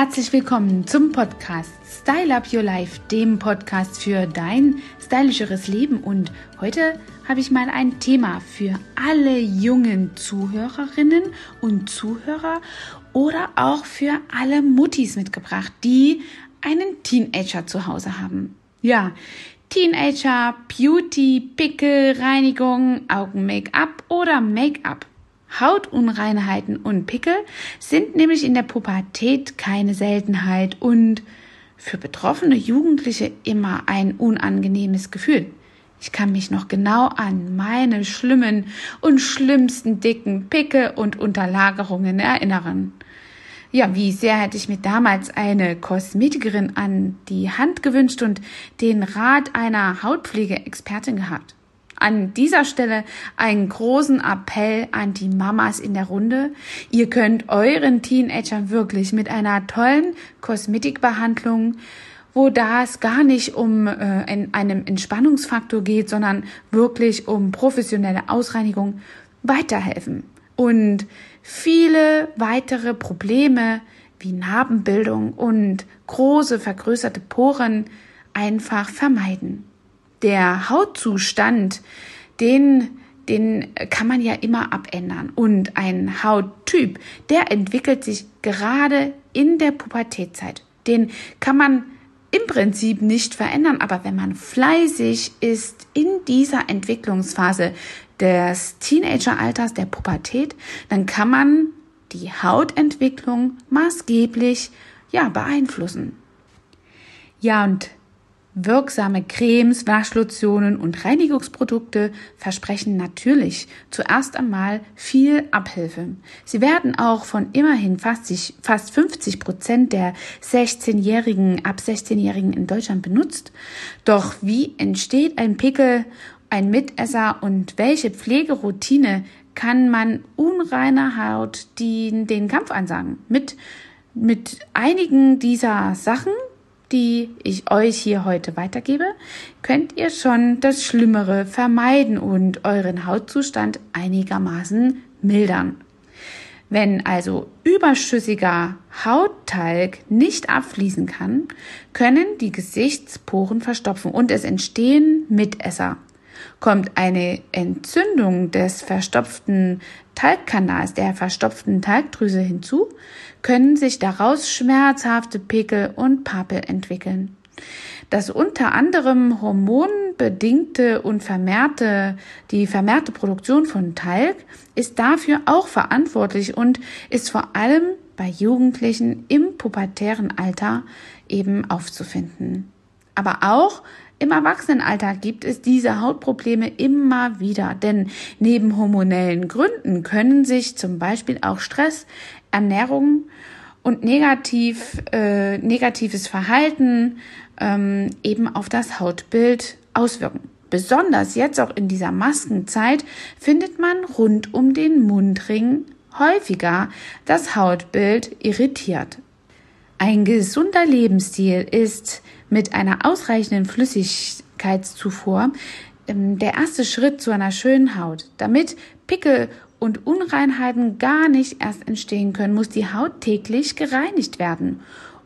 Herzlich willkommen zum Podcast Style Up Your Life, dem Podcast für dein stylischeres Leben. Und heute habe ich mal ein Thema für alle jungen Zuhörerinnen und Zuhörer oder auch für alle Muttis mitgebracht, die einen Teenager zu Hause haben. Ja, Teenager, Beauty, Pickel, Reinigung, Augen-Make-up oder Make-up. Hautunreinheiten und Pickel sind nämlich in der Pubertät keine Seltenheit und für betroffene Jugendliche immer ein unangenehmes Gefühl. Ich kann mich noch genau an meine schlimmen und schlimmsten dicken Pickel und Unterlagerungen erinnern. Ja, wie sehr hätte ich mir damals eine Kosmetikerin an die Hand gewünscht und den Rat einer Hautpflegeexpertin gehabt. An dieser Stelle einen großen Appell an die Mamas in der Runde. Ihr könnt euren Teenagern wirklich mit einer tollen Kosmetikbehandlung, wo das gar nicht um äh, in einem Entspannungsfaktor geht, sondern wirklich um professionelle Ausreinigung, weiterhelfen. Und viele weitere Probleme wie Narbenbildung und große vergrößerte Poren einfach vermeiden der Hautzustand, den den kann man ja immer abändern. Und ein Hauttyp, der entwickelt sich gerade in der Pubertätzeit. Den kann man im Prinzip nicht verändern, aber wenn man fleißig ist in dieser Entwicklungsphase des Teenageralters, der Pubertät, dann kann man die Hautentwicklung maßgeblich ja beeinflussen. Ja, und Wirksame Cremes, Waschlotionen und Reinigungsprodukte versprechen natürlich zuerst einmal viel Abhilfe. Sie werden auch von immerhin fast, fast 50 Prozent der 16-Jährigen, ab 16-Jährigen in Deutschland benutzt. Doch wie entsteht ein Pickel, ein Mitesser und welche Pflegeroutine kann man unreiner Haut die, den Kampf ansagen? Mit, mit einigen dieser Sachen die ich euch hier heute weitergebe, könnt ihr schon das Schlimmere vermeiden und euren Hautzustand einigermaßen mildern. Wenn also überschüssiger Hauttalg nicht abfließen kann, können die Gesichtsporen verstopfen und es entstehen Mitesser. Kommt eine Entzündung des verstopften Talgkanals, der verstopften Talgdrüse hinzu, können sich daraus schmerzhafte Pickel und Papel entwickeln. Das unter anderem hormonbedingte und vermehrte, die vermehrte Produktion von Talg ist dafür auch verantwortlich und ist vor allem bei Jugendlichen im pubertären Alter eben aufzufinden. Aber auch im Erwachsenenalter gibt es diese Hautprobleme immer wieder, denn neben hormonellen Gründen können sich zum Beispiel auch Stress, Ernährung und negativ, äh, negatives Verhalten ähm, eben auf das Hautbild auswirken. Besonders jetzt auch in dieser Maskenzeit findet man rund um den Mundring häufiger das Hautbild irritiert. Ein gesunder Lebensstil ist mit einer ausreichenden Flüssigkeitszufuhr ähm, der erste Schritt zu einer schönen Haut. Damit Pickel und Unreinheiten gar nicht erst entstehen können, muss die Haut täglich gereinigt werden,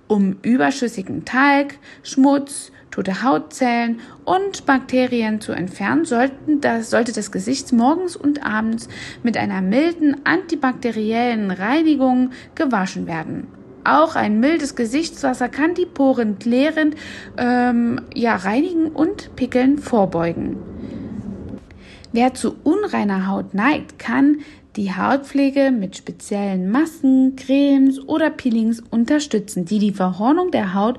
um überschüssigen Talg, Schmutz, tote Hautzellen und Bakterien zu entfernen, sollten das, sollte das Gesicht morgens und abends mit einer milden antibakteriellen Reinigung gewaschen werden. Auch ein mildes Gesichtswasser kann die Poren klärend ähm, ja, reinigen und Pickeln vorbeugen. Wer zu unreiner Haut neigt, kann die Hautpflege mit speziellen Masken, Cremes oder Peelings unterstützen, die die Verhornung der Haut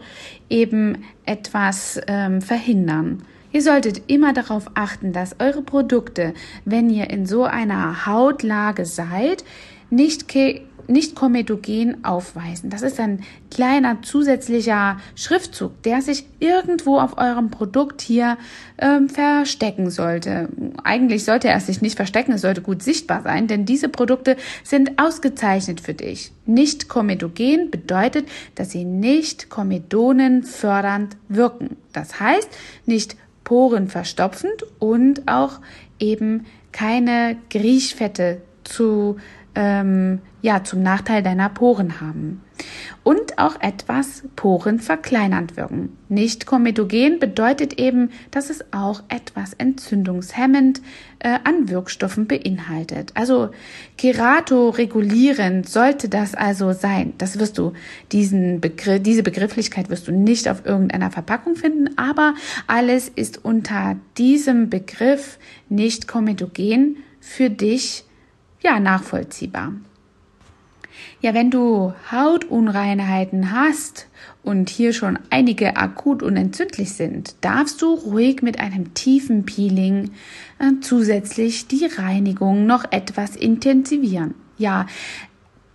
eben etwas ähm, verhindern. Ihr solltet immer darauf achten, dass eure Produkte, wenn ihr in so einer Hautlage seid, nicht nicht komedogen aufweisen. Das ist ein kleiner zusätzlicher Schriftzug, der sich irgendwo auf eurem Produkt hier ähm, verstecken sollte. Eigentlich sollte er sich nicht verstecken, es sollte gut sichtbar sein, denn diese Produkte sind ausgezeichnet für dich. Nicht komedogen bedeutet, dass sie nicht Komedonen fördernd wirken. Das heißt, nicht Poren verstopfend und auch eben keine Griechfette zu ähm, ja zum Nachteil deiner Poren haben. und auch etwas Poren verkleinernd wirken. Nicht komedogen bedeutet eben, dass es auch etwas entzündungshemmend äh, an Wirkstoffen beinhaltet. Also keratoregulierend sollte das also sein. Das wirst du, diesen Begriff, diese Begrifflichkeit wirst du nicht auf irgendeiner Verpackung finden, aber alles ist unter diesem Begriff nicht komedogen für dich ja nachvollziehbar. Ja, wenn du Hautunreinheiten hast und hier schon einige akut und entzündlich sind, darfst du ruhig mit einem tiefen Peeling äh, zusätzlich die Reinigung noch etwas intensivieren. Ja,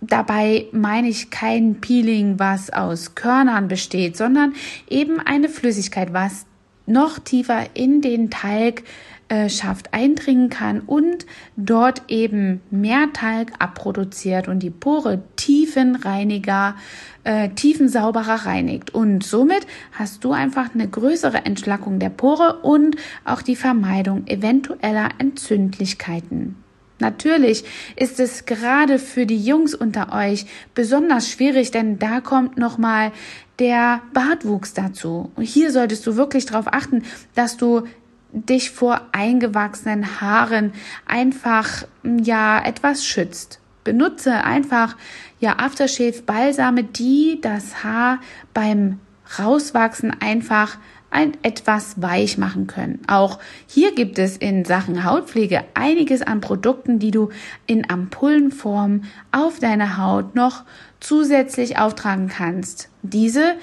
Dabei meine ich kein Peeling, was aus Körnern besteht, sondern eben eine Flüssigkeit, was noch tiefer in den Talg äh, Schaft eindringen kann und dort eben mehr Talg abproduziert und die Pore tiefenreiniger, äh, tiefensauberer reinigt. Und somit hast du einfach eine größere Entschlackung der Pore und auch die Vermeidung eventueller Entzündlichkeiten. Natürlich ist es gerade für die Jungs unter euch besonders schwierig, denn da kommt nochmal der Bartwuchs dazu. Und hier solltest du wirklich darauf achten, dass du dich vor eingewachsenen Haaren einfach ja etwas schützt. Benutze einfach ja Aftershave Balsame, die das Haar beim rauswachsen einfach ein etwas weich machen können. Auch hier gibt es in Sachen Hautpflege einiges an Produkten, die du in Ampullenform auf deine Haut noch zusätzlich auftragen kannst. Diese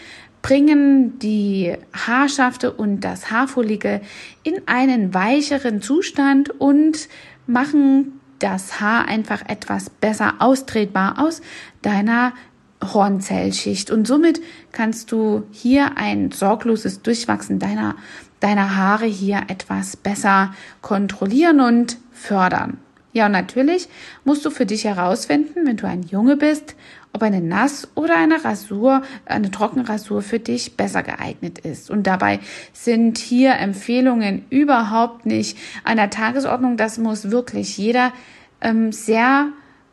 bringen die Haarschafte und das Haarfollikel in einen weicheren Zustand und machen das Haar einfach etwas besser austretbar aus deiner Hornzellschicht und somit kannst du hier ein sorgloses Durchwachsen deiner, deiner Haare hier etwas besser kontrollieren und fördern. Ja, und natürlich musst du für dich herausfinden, wenn du ein Junge bist, ob eine Nass- oder eine Rasur, eine Trockenrasur für dich besser geeignet ist. Und dabei sind hier Empfehlungen überhaupt nicht an der Tagesordnung. Das muss wirklich jeder ähm, sehr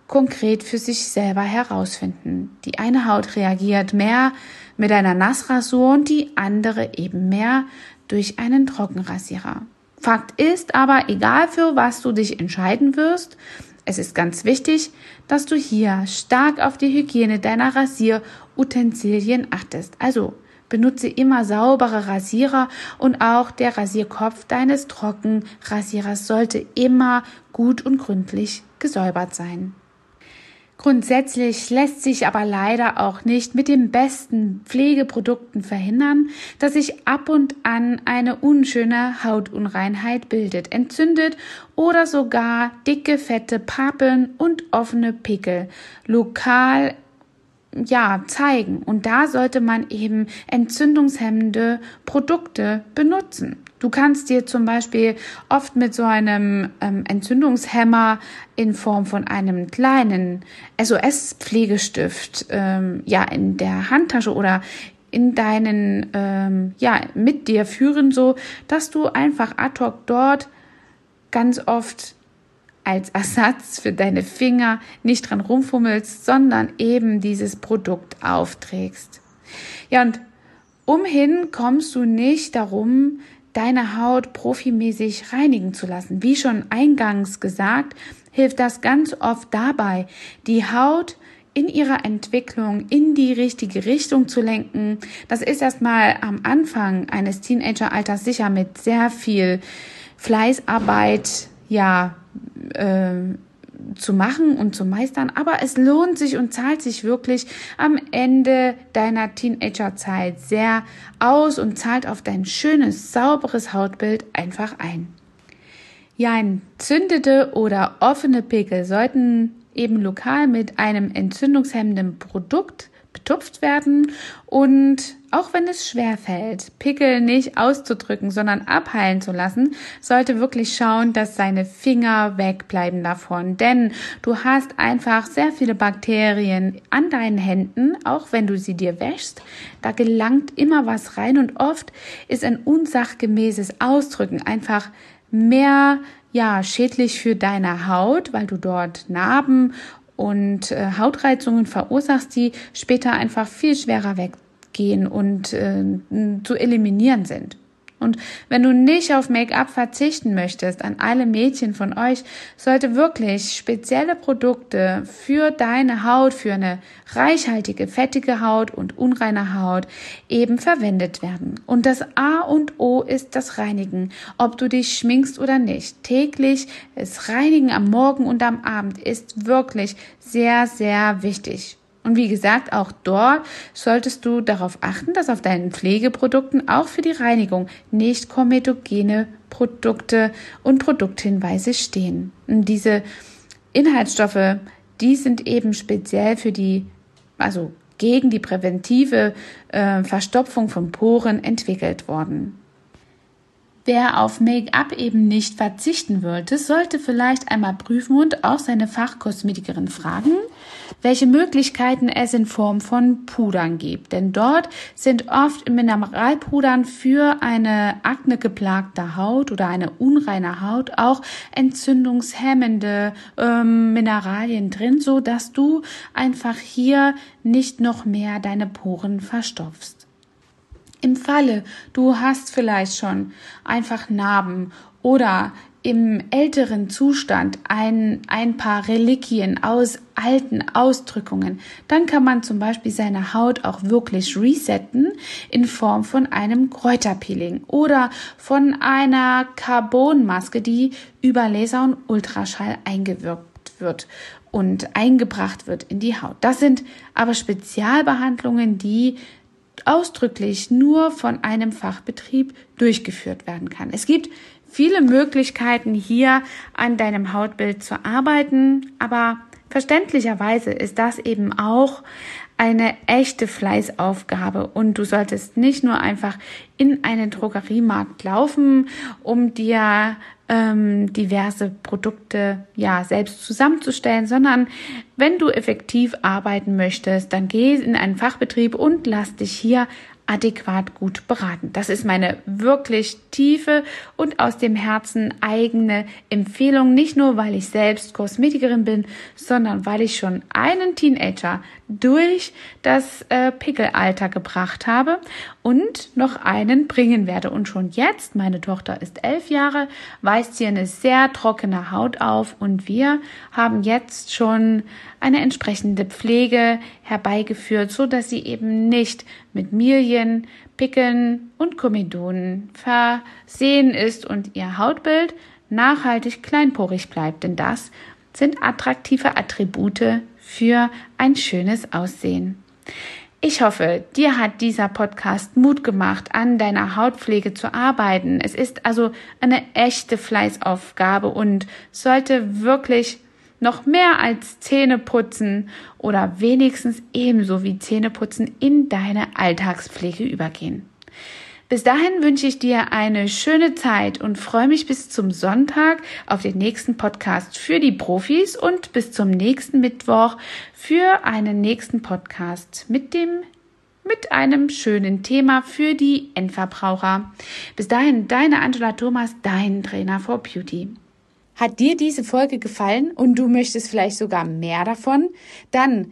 konkret für sich selber herausfinden. Die eine Haut reagiert mehr mit einer Nassrasur und die andere eben mehr durch einen Trockenrasierer. Fakt ist aber, egal für was du dich entscheiden wirst, es ist ganz wichtig, dass du hier stark auf die Hygiene deiner Rasierutensilien achtest. Also benutze immer saubere Rasierer und auch der Rasierkopf deines Trockenrasierers sollte immer gut und gründlich gesäubert sein. Grundsätzlich lässt sich aber leider auch nicht mit den besten Pflegeprodukten verhindern, dass sich ab und an eine unschöne Hautunreinheit bildet, entzündet oder sogar dicke, fette Papeln und offene Pickel lokal ja, zeigen. Und da sollte man eben entzündungshemmende Produkte benutzen. Du kannst dir zum Beispiel oft mit so einem ähm, Entzündungshemmer in Form von einem kleinen SOS-Pflegestift ähm, ja in der Handtasche oder in deinen ähm, ja mit dir führen, so dass du einfach ad hoc dort ganz oft als Ersatz für deine Finger nicht dran rumfummelst, sondern eben dieses Produkt aufträgst. Ja, und umhin kommst du nicht darum, deine Haut profimäßig reinigen zu lassen. Wie schon eingangs gesagt, hilft das ganz oft dabei, die Haut in ihrer Entwicklung in die richtige Richtung zu lenken. Das ist erstmal am Anfang eines Teenageralters sicher mit sehr viel Fleißarbeit, ja, äh, zu machen und zu meistern, aber es lohnt sich und zahlt sich wirklich am Ende deiner Teenagerzeit sehr aus und zahlt auf dein schönes, sauberes Hautbild einfach ein. Ja, entzündete oder offene Pickel sollten eben lokal mit einem entzündungshemmenden Produkt betupft werden und auch wenn es schwer fällt, Pickel nicht auszudrücken, sondern abheilen zu lassen, sollte wirklich schauen, dass seine Finger wegbleiben davon, denn du hast einfach sehr viele Bakterien an deinen Händen, auch wenn du sie dir wäschst, da gelangt immer was rein und oft ist ein unsachgemäßes Ausdrücken einfach mehr ja, schädlich für deine Haut, weil du dort Narben und äh, Hautreizungen verursachst, die später einfach viel schwerer weggehen und äh, zu eliminieren sind. Und wenn du nicht auf Make-up verzichten möchtest, an alle Mädchen von euch, sollte wirklich spezielle Produkte für deine Haut, für eine reichhaltige, fettige Haut und unreine Haut eben verwendet werden. Und das A und O ist das Reinigen, ob du dich schminkst oder nicht. Täglich das Reinigen am Morgen und am Abend ist wirklich sehr, sehr wichtig. Und wie gesagt, auch dort solltest du darauf achten, dass auf deinen Pflegeprodukten auch für die Reinigung nicht kometogene Produkte und Produkthinweise stehen. Und diese Inhaltsstoffe, die sind eben speziell für die, also gegen die präventive äh, Verstopfung von Poren entwickelt worden. Wer auf Make-up eben nicht verzichten wollte, sollte vielleicht einmal prüfen und auch seine Fachkosmetikerin fragen, welche Möglichkeiten es in Form von Pudern gibt. Denn dort sind oft Mineralpudern für eine aknegeplagte Haut oder eine unreine Haut auch entzündungshemmende ähm, Mineralien drin, so dass du einfach hier nicht noch mehr deine Poren verstopfst. Im Falle, du hast vielleicht schon einfach Narben oder im älteren Zustand ein, ein paar Reliquien aus alten Ausdrückungen, dann kann man zum Beispiel seine Haut auch wirklich resetten in Form von einem Kräuterpeeling oder von einer Carbonmaske, die über Laser und Ultraschall eingewirkt wird und eingebracht wird in die Haut. Das sind aber Spezialbehandlungen, die ausdrücklich nur von einem Fachbetrieb durchgeführt werden kann. Es gibt viele Möglichkeiten hier an deinem Hautbild zu arbeiten, aber verständlicherweise ist das eben auch eine echte Fleißaufgabe. Und du solltest nicht nur einfach in einen Drogeriemarkt laufen, um dir ähm, diverse Produkte ja selbst zusammenzustellen, sondern wenn du effektiv arbeiten möchtest, dann geh in einen Fachbetrieb und lass dich hier adäquat gut beraten. Das ist meine wirklich tiefe und aus dem Herzen eigene Empfehlung, nicht nur weil ich selbst Kosmetikerin bin, sondern weil ich schon einen Teenager durch das äh, Pickelalter gebracht habe und noch einen bringen werde. Und schon jetzt, meine Tochter ist elf Jahre, weist sie eine sehr trockene Haut auf und wir haben jetzt schon eine entsprechende Pflege herbeigeführt, so dass sie eben nicht mit Milien, Pickeln und Komedonen versehen ist und ihr Hautbild nachhaltig kleinporig bleibt. Denn das sind attraktive Attribute für ein schönes Aussehen. Ich hoffe, dir hat dieser Podcast Mut gemacht, an deiner Hautpflege zu arbeiten. Es ist also eine echte Fleißaufgabe und sollte wirklich noch mehr als Zähneputzen oder wenigstens ebenso wie Zähneputzen in deine Alltagspflege übergehen. Bis dahin wünsche ich dir eine schöne Zeit und freue mich bis zum Sonntag auf den nächsten Podcast für die Profis und bis zum nächsten Mittwoch für einen nächsten Podcast mit dem mit einem schönen Thema für die Endverbraucher. Bis dahin, deine Angela Thomas, dein Trainer for Beauty. Hat dir diese Folge gefallen und du möchtest vielleicht sogar mehr davon? Dann